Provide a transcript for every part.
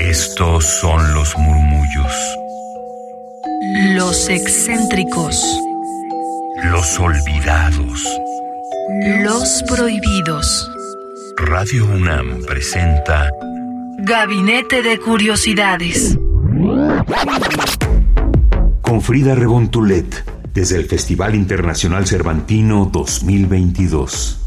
Estos son los murmullos. Los excéntricos. Los olvidados. Los prohibidos. Radio UNAM presenta Gabinete de Curiosidades. Con Frida Rebontulet, desde el Festival Internacional Cervantino 2022.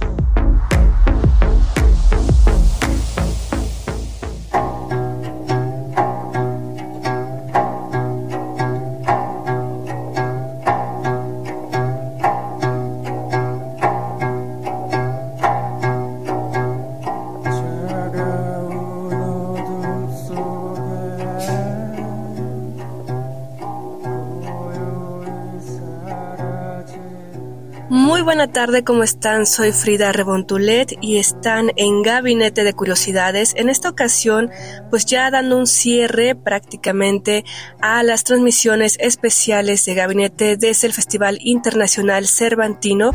Tarde, ¿cómo están? Soy Frida Rebontulet y están en Gabinete de Curiosidades. En esta ocasión, pues ya dando un cierre prácticamente a las transmisiones especiales de Gabinete desde el Festival Internacional Cervantino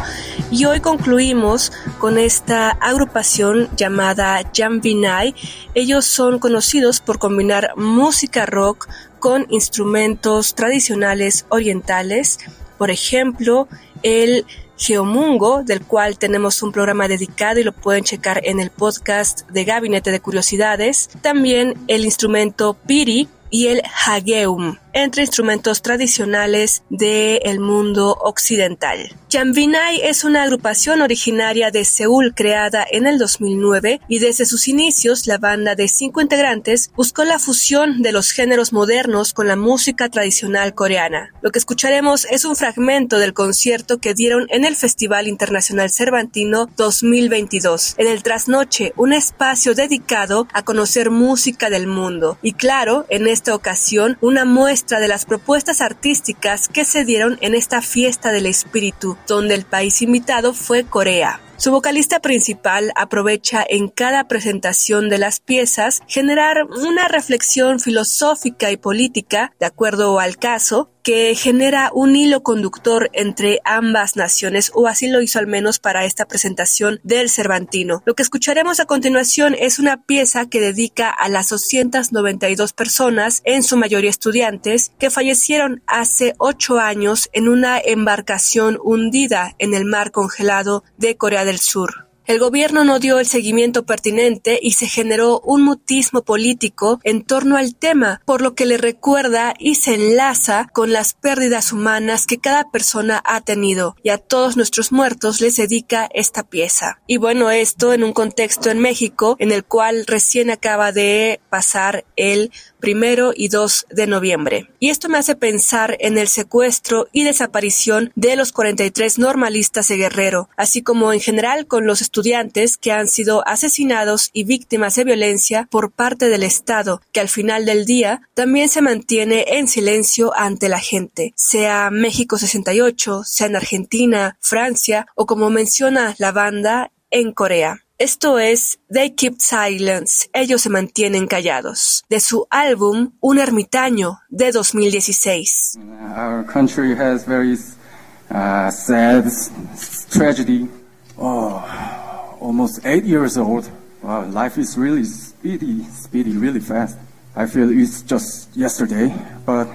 y hoy concluimos con esta agrupación llamada Jambinai. Ellos son conocidos por combinar música rock con instrumentos tradicionales orientales, por ejemplo, el Geomungo, del cual tenemos un programa dedicado y lo pueden checar en el podcast de Gabinete de Curiosidades. También el instrumento Piri y el Hageum entre instrumentos tradicionales del mundo occidental. Jambinai es una agrupación originaria de Seúl creada en el 2009 y desde sus inicios la banda de cinco integrantes buscó la fusión de los géneros modernos con la música tradicional coreana. Lo que escucharemos es un fragmento del concierto que dieron en el Festival Internacional Cervantino 2022, en el Trasnoche, un espacio dedicado a conocer música del mundo. Y claro, en esta ocasión, una muestra de las propuestas artísticas que se dieron en esta fiesta del espíritu, donde el país invitado fue Corea. Su vocalista principal aprovecha en cada presentación de las piezas generar una reflexión filosófica y política, de acuerdo al caso, que genera un hilo conductor entre ambas naciones, o así lo hizo al menos para esta presentación del Cervantino. Lo que escucharemos a continuación es una pieza que dedica a las 292 personas, en su mayoría estudiantes, que fallecieron hace ocho años en una embarcación hundida en el mar congelado de Corea del Sur. El gobierno no dio el seguimiento pertinente y se generó un mutismo político en torno al tema, por lo que le recuerda y se enlaza con las pérdidas humanas que cada persona ha tenido y a todos nuestros muertos les dedica esta pieza. Y bueno, esto en un contexto en México en el cual recién acaba de pasar el primero y 2 de noviembre. Y esto me hace pensar en el secuestro y desaparición de los 43 normalistas de Guerrero, así como en general con los estudiantes que han sido asesinados y víctimas de violencia por parte del Estado, que al final del día también se mantiene en silencio ante la gente, sea México 68, sea en Argentina, Francia o como menciona la banda en Corea. Esto es They Keep Silence, ellos se mantienen callados, de su álbum Un ermitaño de 2016. Our country has very uh, sad tragedy. Oh, almost eight years old. Wow, life is really speedy, speedy, really fast. I feel it's just yesterday, but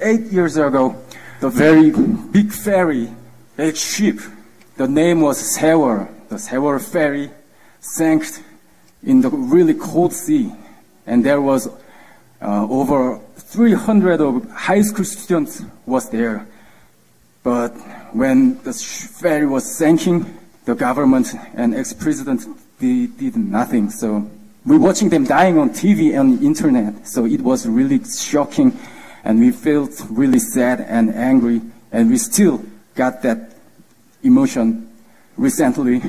eight years ago, the very big ferry, big ship, the name was Sewar, the Sewar ferry sank in the really cold sea, and there was uh, over 300 of high school students was there. But when the ferry was sinking, the government and ex-president did, did nothing. So we're watching them dying on TV and internet. So it was really shocking, and we felt really sad and angry, and we still got that emotion recently.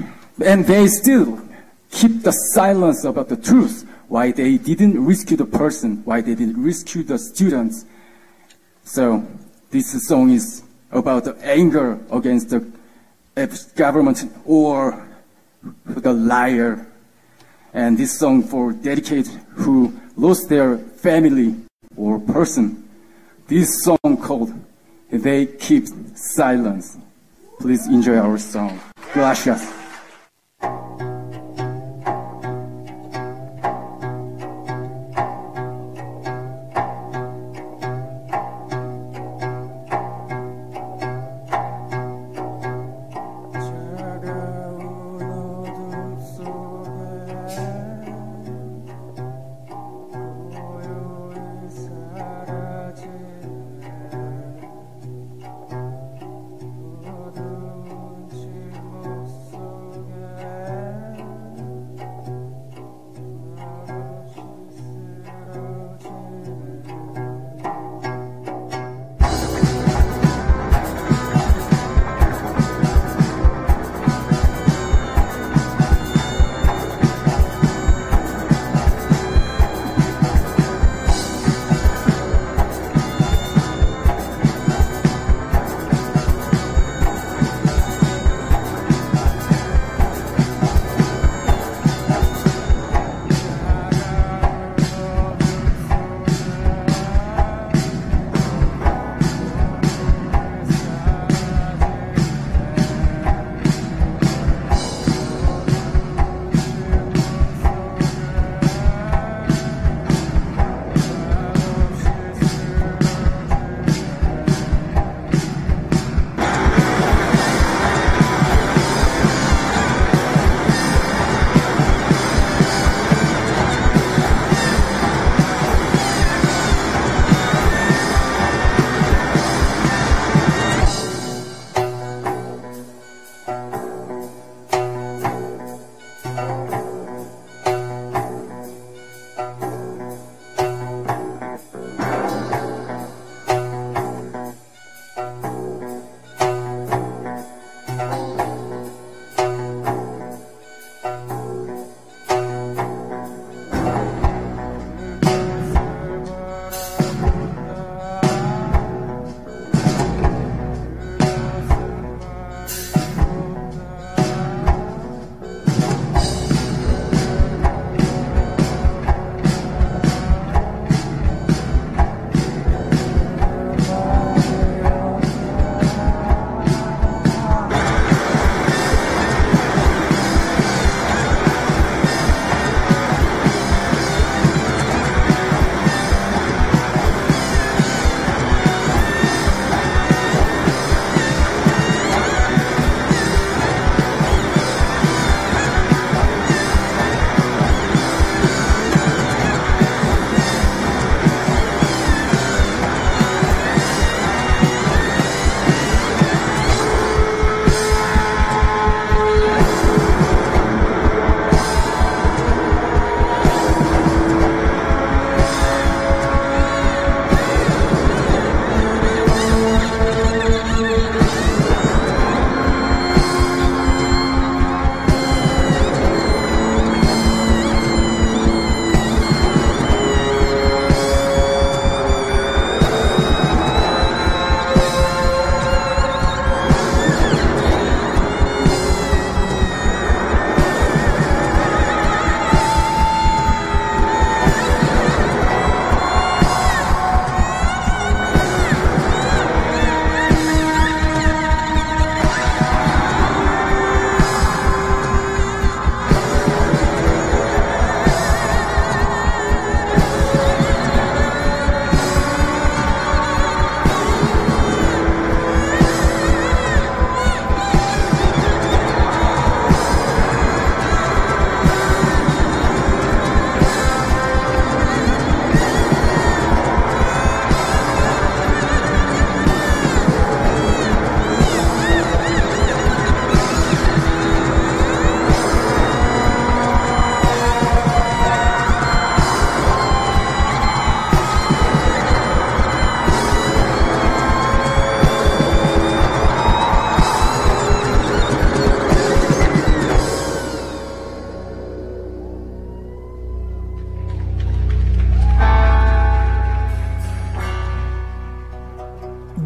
And they still keep the silence about the truth, why they didn't rescue the person, why they didn't rescue the students. So this song is about the anger against the eh, government or the liar. And this song for dedicate who lost their family or person. This song called They Keep Silence. Please enjoy our song. Gracias.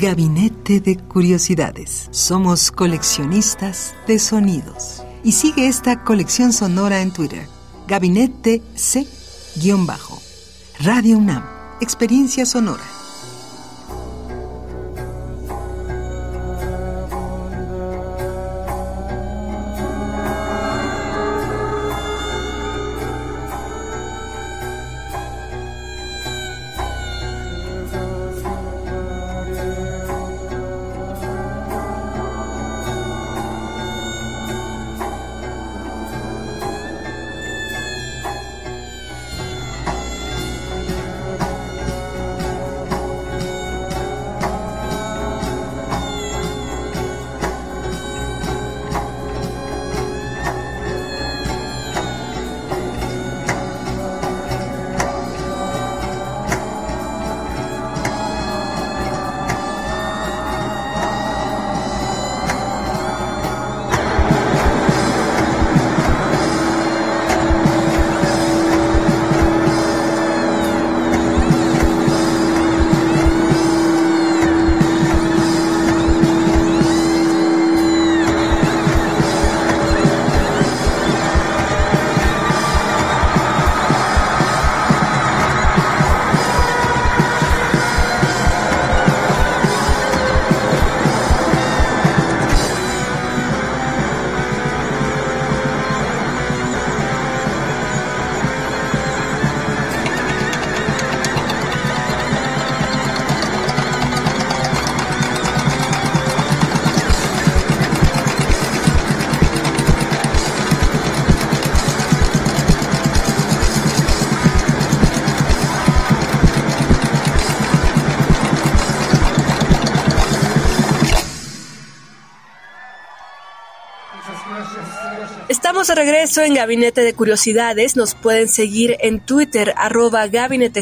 Gabinete de Curiosidades. Somos coleccionistas de sonidos. Y sigue esta colección sonora en Twitter. Gabinete C-Bajo. Radio UNAM. Experiencia sonora. De regreso en Gabinete de Curiosidades. Nos pueden seguir en Twitter, arroba gabinete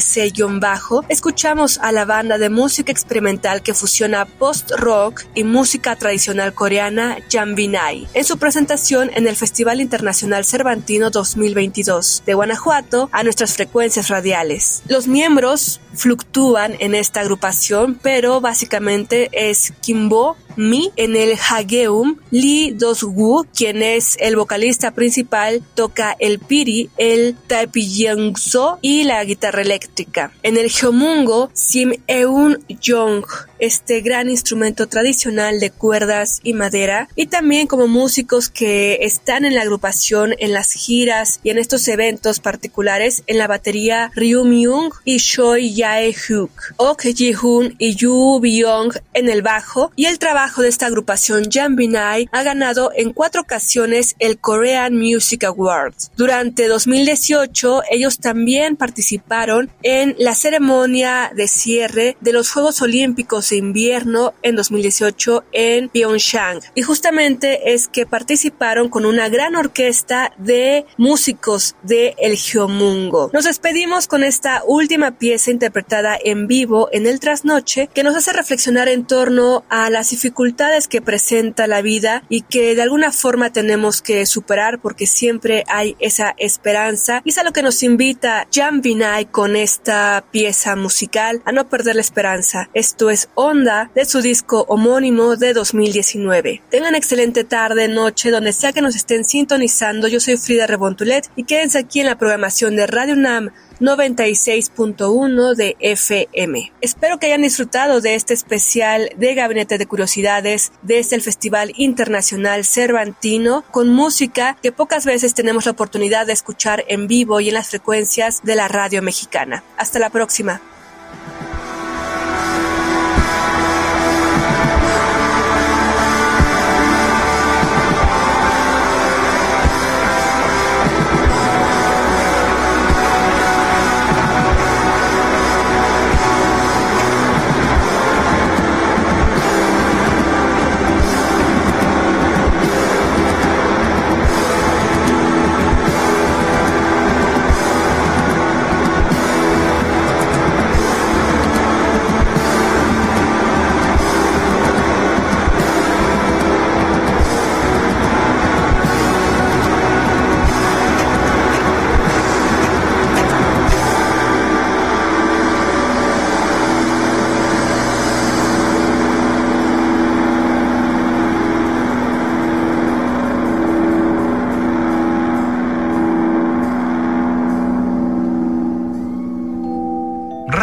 bajo Escuchamos a la banda de música experimental que fusiona post-rock y música tradicional coreana Jambinai en su presentación en el Festival Internacional Cervantino 2022 de Guanajuato a nuestras frecuencias radiales. Los miembros fluctúan en esta agrupación, pero básicamente es Kimbo, Mi en el Hageum, Lee Do-gu, quien es el vocalista principal, toca el piri, el taepyeongso y la guitarra eléctrica. En el Geomungo, Sim Eun Jong, este gran instrumento tradicional de cuerdas y madera, y también como músicos que están en la agrupación en las giras y en estos eventos particulares en la batería Ryu Myung y Choi Jae-hyuk, Ok Ji-hoon y Yu Byung en el bajo, y el trabajo de esta agrupación Jambinai ha ganado en cuatro ocasiones el Korean Music Awards. Durante 2018 ellos también participaron en la ceremonia de cierre de los Juegos Olímpicos de Invierno en 2018 en Pyeongchang. Y justamente es que participaron con una gran orquesta de músicos de El Geomungo. Nos despedimos con esta última pieza interpretada en vivo en el trasnoche que nos hace reflexionar en torno a las dificultades que presenta la vida y que de alguna forma tenemos que superar porque siempre hay esa esperanza y es a lo que nos invita Jan Vinay con esta pieza musical a no perder la esperanza. Esto es Onda de su disco homónimo de 2019. Tengan excelente tarde, noche, donde sea que nos estén sintonizando. Yo soy Frida Rebontulet y quédense aquí en la programación de Radio NAM 96.1 de FM. Espero que hayan disfrutado de este especial de Gabinete de Curiosidades desde el Festival Internacional Cervantino con música que pocas veces tenemos la oportunidad de escuchar en vivo y en las frecuencias de la radio mexicana. Hasta la próxima.